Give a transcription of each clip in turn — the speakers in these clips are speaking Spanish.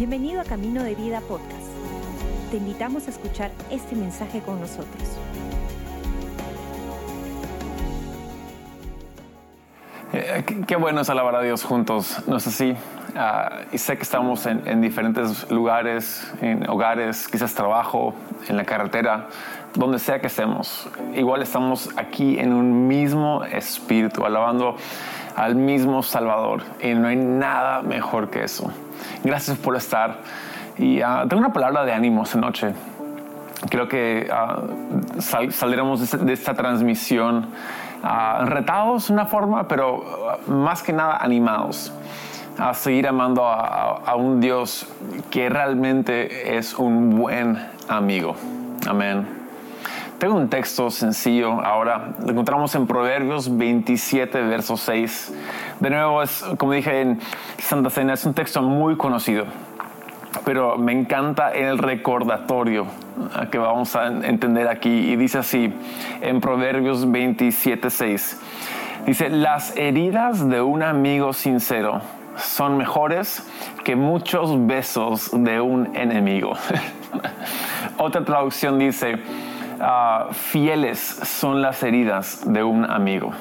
Bienvenido a Camino de Vida Podcast. Te invitamos a escuchar este mensaje con nosotros. Eh, qué, bueno es alabar a Dios juntos, ¿no es así? Ah, y sé que estamos en, en, diferentes lugares, en hogares, quizás trabajo, en la carretera, donde sea que estemos. Igual estamos aquí en un mismo espíritu, alabando al mismo Salvador. Y no hay nada mejor que eso. Gracias por estar. Y uh, tengo una palabra de ánimo esta noche. Creo que uh, sal, saldremos de esta, transmisión uh, retados de una forma, pero más que nada animados a seguir amando a, a, un Dios que realmente es un buen amigo. Amén. Tengo un texto sencillo ahora, lo encontramos en Proverbios 27, verso 6. De nuevo, es, como dije en Santa Cena, es un texto muy conocido, pero me encanta el recordatorio que vamos a entender aquí. Y dice así, en Proverbios 27, 6, dice, las heridas de un amigo sincero son mejores que muchos besos de un enemigo. Otra traducción dice, uh, fieles son las heridas de un amigo.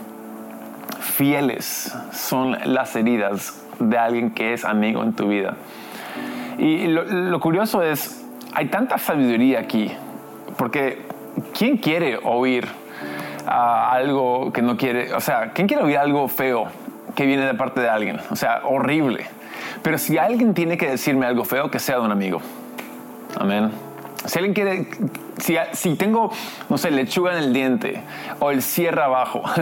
Fieles son las heridas de alguien que es amigo en tu vida. Y lo, curioso es, hay tanta sabiduría aquí, porque ¿quién quiere oír algo que no quiere? O sea, ¿quién quiere oír algo feo que viene de parte de alguien? O sea, horrible. Pero si alguien tiene que decirme algo feo, que sea de un amigo. Amén. Si alguien quiere, si, si, tengo, no sé, lechuga en el diente o el cierre abajo,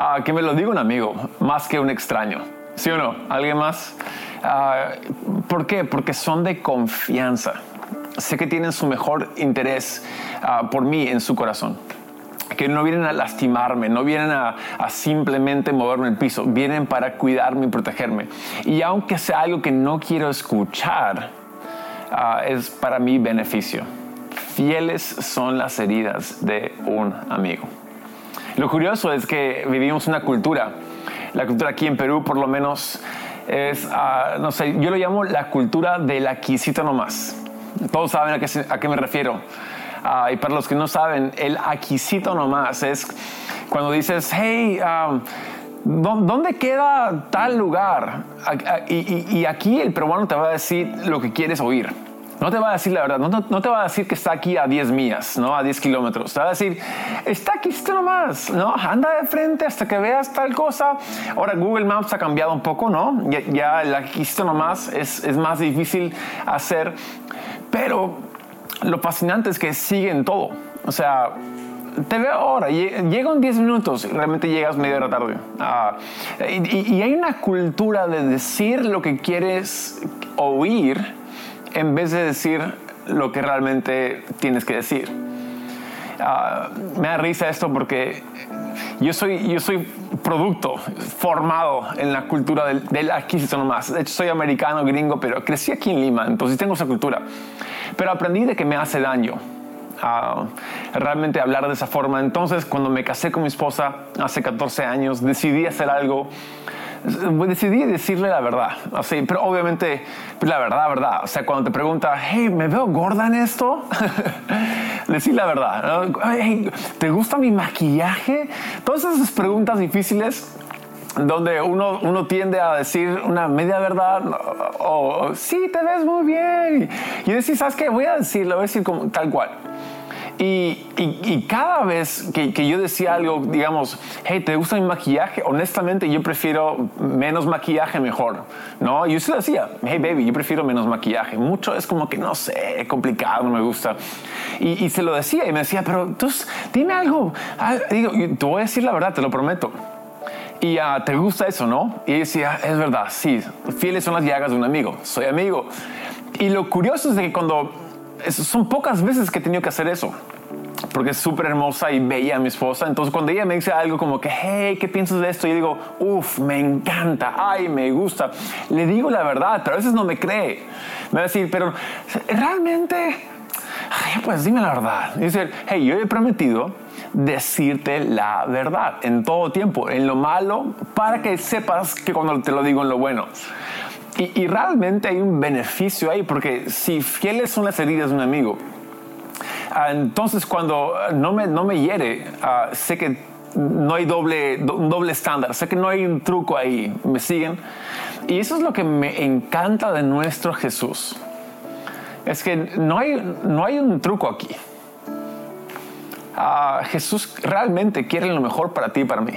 uh, que me lo diga un amigo más que un extraño. ¿Sí o no? ¿Alguien más? Uh, ¿Por qué? Porque son de confianza. Sé que tienen su mejor interés uh, por mí en su corazón. Que no vienen a lastimarme, no vienen a, simplemente moverme el piso, vienen para cuidarme y protegerme. Y aunque sea algo que no quiero escuchar, es para mi beneficio. Fieles son las heridas de un amigo. Lo curioso es que vivimos una cultura, la cultura aquí en Perú por lo menos es, uh, no sé, yo lo llamo la cultura del aquisito nomás. Todos saben a qué, a qué me refiero. Uh, y para los que no saben, el aquisito nomás es cuando dices, hey, ¿Dónde queda tal lugar? Y, aquí el peruano te va a decir lo que quieres oír. No te va a decir la verdad, no, no, te va a decir que está aquí a 10 millas, ¿no? a 10 kilómetros. Te va a decir, está aquí está nomás, ¿no? anda de frente hasta que veas tal cosa. Ahora Google Maps ha cambiado un poco, ¿no? Ya, ya aquí está nomás es, es más difícil hacer, pero lo fascinante es que siguen todo. O sea, te veo ahora, llego en 10 minutos realmente llegas media hora tarde. Ah, y, hay una cultura de decir lo que quieres oír en vez de decir lo que realmente tienes que decir. Ah, me da risa esto porque yo soy, yo soy producto formado en la cultura del, del adquisición nomás. De hecho, soy americano, gringo, pero crecí aquí en Lima, entonces tengo esa cultura. Pero aprendí de que me hace daño a realmente hablar de esa forma. Entonces, cuando me casé con mi esposa hace 14 años, decidí hacer algo, decidí decirle la verdad, así, pero obviamente la verdad, verdad. O sea, cuando te pregunta, hey, ¿me veo gorda en esto? Decir la verdad. Hey, ¿Te gusta mi maquillaje? Todas esas preguntas difíciles donde uno, uno tiende a decir una media verdad o, o sí, te ves muy bien. Y decir, ¿sabes qué? Voy a decirlo, voy a decir como, tal cual. Y, y, y, cada vez que, que, yo decía algo, digamos, hey, ¿te gusta mi maquillaje? Honestamente, yo prefiero menos maquillaje mejor, ¿no? Y usted decía, hey, baby, yo prefiero menos maquillaje. Mucho es como que, no sé, complicado, no me gusta. Y, y se lo decía y me decía, pero entonces, dime algo. Ah, digo, te voy a decir la verdad, te lo prometo. Y uh, te gusta eso, ¿no? Y decía, es verdad, sí, fieles son las llagas de un amigo, soy amigo. Y lo curioso es de que cuando, son pocas veces que he tenido que hacer eso, porque es súper hermosa y bella mi esposa, entonces cuando ella me dice algo como que, hey, ¿qué piensas de esto? Yo digo, uff, me encanta, ay, me gusta. Le digo la verdad, pero a veces no me cree. Me va a decir, pero realmente, pues dime la verdad. Y dice, hey, yo he prometido decirte la verdad en todo tiempo, en lo malo, para que sepas que cuando te lo digo en lo bueno. Y, realmente hay un beneficio ahí, porque si fieles son las heridas de un amigo, ah, entonces cuando no me, no me hiere, ah, sé que no hay doble, un doble estándar, sé que no hay un truco ahí, ¿me siguen? Y eso es lo que me encanta de nuestro Jesús. Es que no hay, no hay un truco aquí. Ah, Jesús realmente quiere lo mejor para ti y para mí.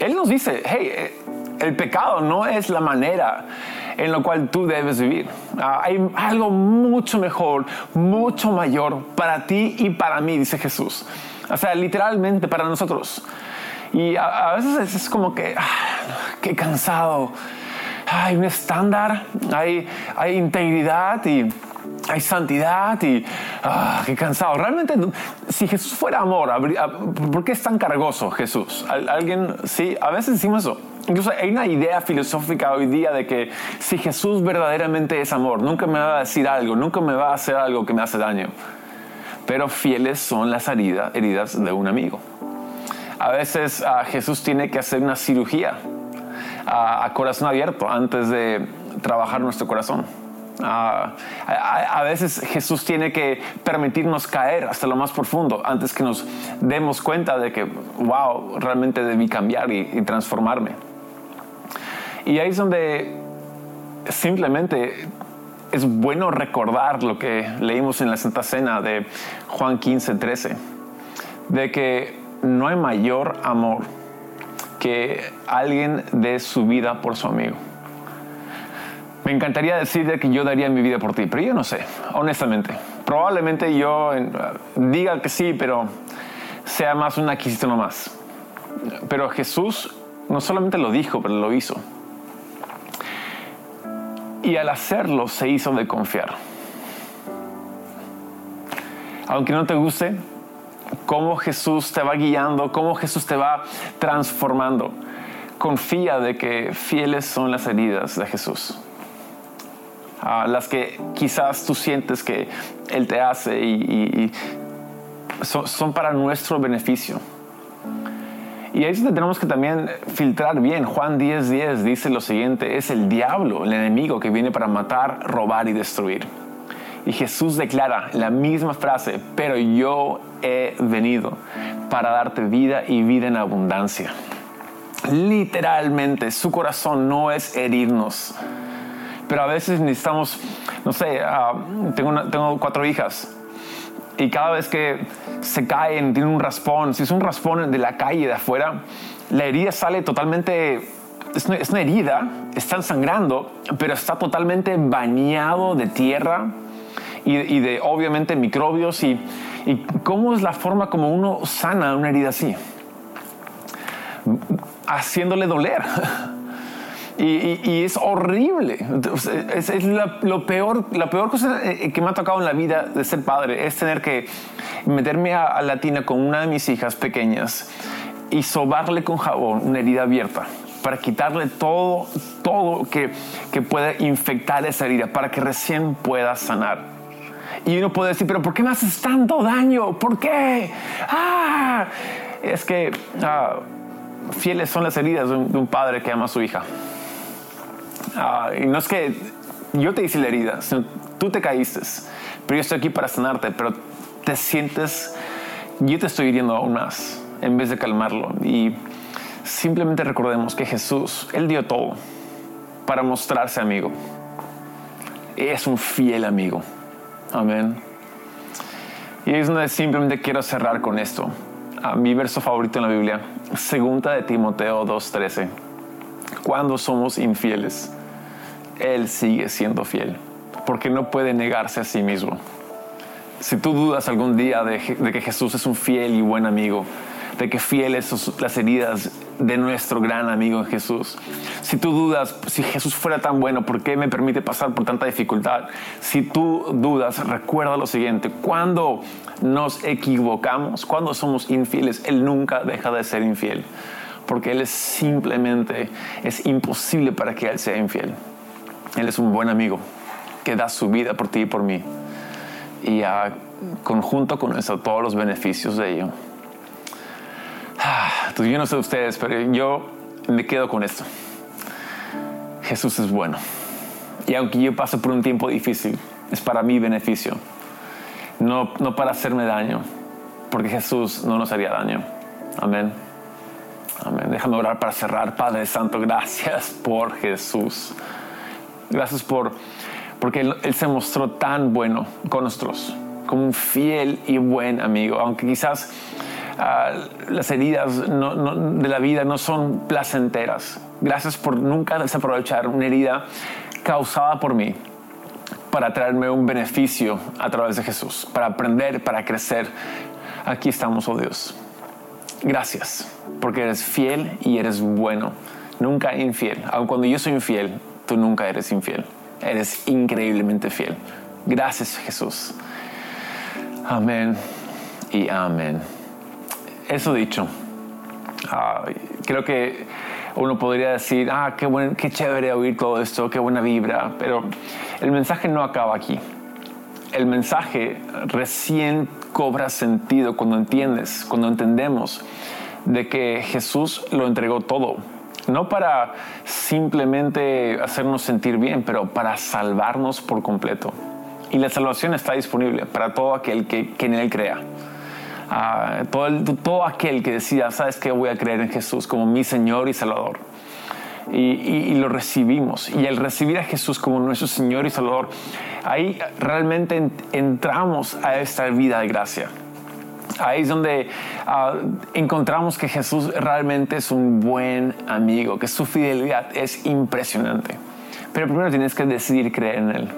Él nos dice, hey, eh, el pecado no es la manera en la cual tú debes vivir. Ah, hay algo mucho mejor, mucho mayor para ti y para mí, dice Jesús. O sea, literalmente para nosotros. Y a, veces es como que, ah, qué cansado. Hay un estándar, hay, hay integridad y hay santidad y ah, qué cansado. Realmente, si Jesús fuera amor, ¿por qué es tan cargoso Jesús? ¿Alguien? Sí, a veces decimos eso. Incluso hay una idea filosófica hoy día de que si Jesús verdaderamente es amor, nunca me va a decir algo, nunca me va a hacer algo que me hace daño. Pero fieles son las heridas de un amigo. A veces ah, Jesús tiene que hacer una cirugía a corazón abierto antes de trabajar nuestro corazón Ah, a, veces Jesús tiene que permitirnos caer hasta lo más profundo antes que nos demos cuenta de que, wow, realmente debí cambiar y, transformarme. Y ahí es donde simplemente es bueno recordar lo que leímos en la Santa Cena de Juan 15, 13, de que no hay mayor amor que alguien dé su vida por su amigo. Me encantaría decirte que yo daría mi vida por ti, pero yo no sé, honestamente. Probablemente yo diga que sí, pero sea más una adquisición más. Pero Jesús no solamente lo dijo, pero lo hizo. Y al hacerlo se hizo de confiar. Aunque no te guste, cómo Jesús te va guiando, cómo Jesús te va transformando. Confía de que fieles son las heridas de Jesús las que quizás tú sientes que Él te hace y, son, para nuestro beneficio. Y ahí es donde tenemos que también filtrar bien. Juan 10:10 10 dice lo siguiente, es el diablo, el enemigo que viene para matar, robar y destruir. Y Jesús declara la misma frase, pero yo he venido para darte vida y vida en abundancia. Literalmente, su corazón no es herirnos, pero a veces necesitamos, no sé, ah, tengo, tengo cuatro hijas y cada vez que se caen, tienen un raspón, si es un raspón de la calle de afuera, la herida sale totalmente, es una, es una herida, están sangrando, pero está totalmente bañado de tierra y, y, de obviamente microbios. Y, y cómo es la forma como uno sana una herida así, haciéndole doler. Y, es horrible. Es, la, lo peor, la peor cosa eh, que me ha tocado en la vida de ser padre es tener que meterme a, la tina con una de mis hijas pequeñas y sobarle con jabón una herida abierta para quitarle todo, todo que, que pueda infectar esa herida, para que recién pueda sanar. Y uno puede decir, pero ¿por qué me haces tanto daño? ¿Por qué? Ah, es que ah, fieles son las heridas de un padre que ama a su hija. Ah, y no es que yo te hice la herida, sino tú te caíste, pero yo estoy aquí para sanarte, pero te sientes, yo te estoy hiriendo aún más en vez de calmarlo. Y simplemente recordemos que Jesús, Él dio todo para mostrarse amigo. Es un fiel amigo. Amén. Y es donde simplemente quiero cerrar con esto. A mi verso favorito en la Biblia, segunda de Timoteo 2.13. Cuando somos infieles, él sigue siendo fiel, porque no puede negarse a sí mismo. Si tú dudas algún día de, que Jesús es un fiel y buen amigo, de que fieles son las heridas de nuestro gran amigo Jesús. Si tú dudas, si Jesús fuera tan bueno, ¿por qué me permite pasar por tanta dificultad? Si tú dudas, recuerda lo siguiente, cuando nos equivocamos, cuando somos infieles, Él nunca deja de ser infiel, porque Él es simplemente, es imposible para que Él sea infiel. Él es un buen amigo que da su vida por ti y por mí. Y a, conjunto con eso, todos los beneficios de ello. Ah, yo no sé ustedes, pero yo me quedo con esto. Jesús es bueno. Y aunque yo pase por un tiempo difícil, es para mi beneficio, no, no para hacerme daño, porque Jesús no nos haría daño. Amén. Amén. Déjame orar para cerrar. Padre Santo, gracias por Jesús. Gracias por porque él, se mostró tan bueno con nosotros, como un fiel y buen amigo, aunque quizás ah, las heridas de la vida no son placenteras. Gracias por nunca desaprovechar una herida causada por mí para traerme un beneficio a través de Jesús, para aprender, para crecer. Aquí estamos, oh Dios. Gracias, porque eres fiel y eres bueno, nunca infiel. Aun cuando yo soy infiel, tú nunca eres infiel. Eres increíblemente fiel. Gracias Jesús. Amén y amén. Eso dicho, creo que uno podría decir, ah, qué, buen, qué chévere oír todo esto, qué buena vibra, pero el mensaje no acaba aquí. El mensaje recién cobra sentido cuando entiendes, cuando entendemos de que Jesús lo entregó todo no para simplemente hacernos sentir bien, pero para salvarnos por completo. Y la salvación está disponible para todo aquel que, en Él crea. Ah, todo, aquel que decida, sabes que voy a creer en Jesús como mi Señor y Salvador. Y, lo recibimos. Y al recibir a Jesús como nuestro Señor y Salvador, ahí realmente entramos a esta vida de gracia. Ahí es donde ah, encontramos que Jesús realmente es un buen amigo, que su fidelidad es impresionante. Pero primero tienes que decidir creer en Él.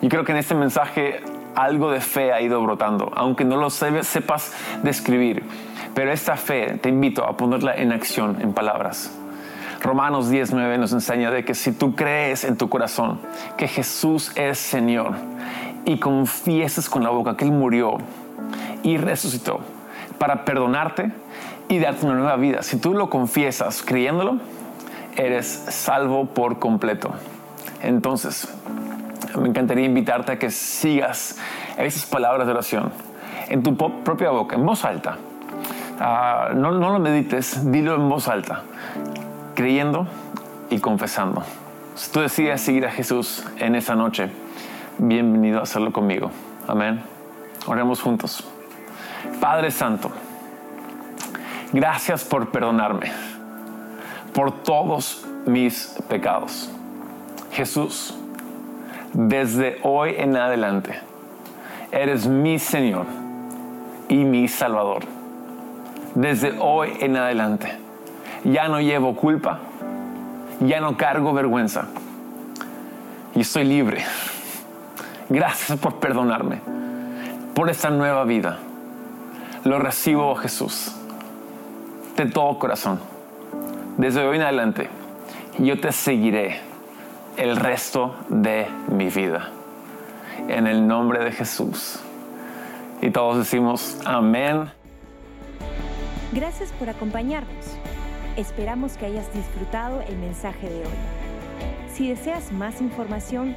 Yo creo que en este mensaje algo de fe ha ido brotando, aunque no lo sepas describir. Pero esta fe te invito a ponerla en acción, en palabras. Romanos 19 nos enseña de que si tú crees en tu corazón que Jesús es Señor y confieses con la boca que Él murió y resucitó para perdonarte y darte una nueva vida. Si tú lo confiesas creyéndolo, eres salvo por completo. Entonces, me encantaría invitarte a que sigas esas palabras de oración en tu propia boca, en voz alta. Ah, no, no lo medites, dilo en voz alta, creyendo y confesando. Si tú decides seguir a Jesús en esa noche, bienvenido a hacerlo conmigo. Amén. Oremos juntos. Padre Santo, gracias por perdonarme por todos mis pecados. Jesús, desde hoy en adelante, eres mi Señor y mi Salvador. Desde hoy en adelante, ya no llevo culpa, ya no cargo vergüenza y estoy libre. Gracias por perdonarme, por esta nueva vida lo recibo, Jesús, de todo corazón. Desde hoy en adelante, yo te seguiré el resto de mi vida. En el nombre de Jesús. Y todos decimos amén. Gracias por acompañarnos. Esperamos que hayas disfrutado el mensaje de hoy. Si deseas más información,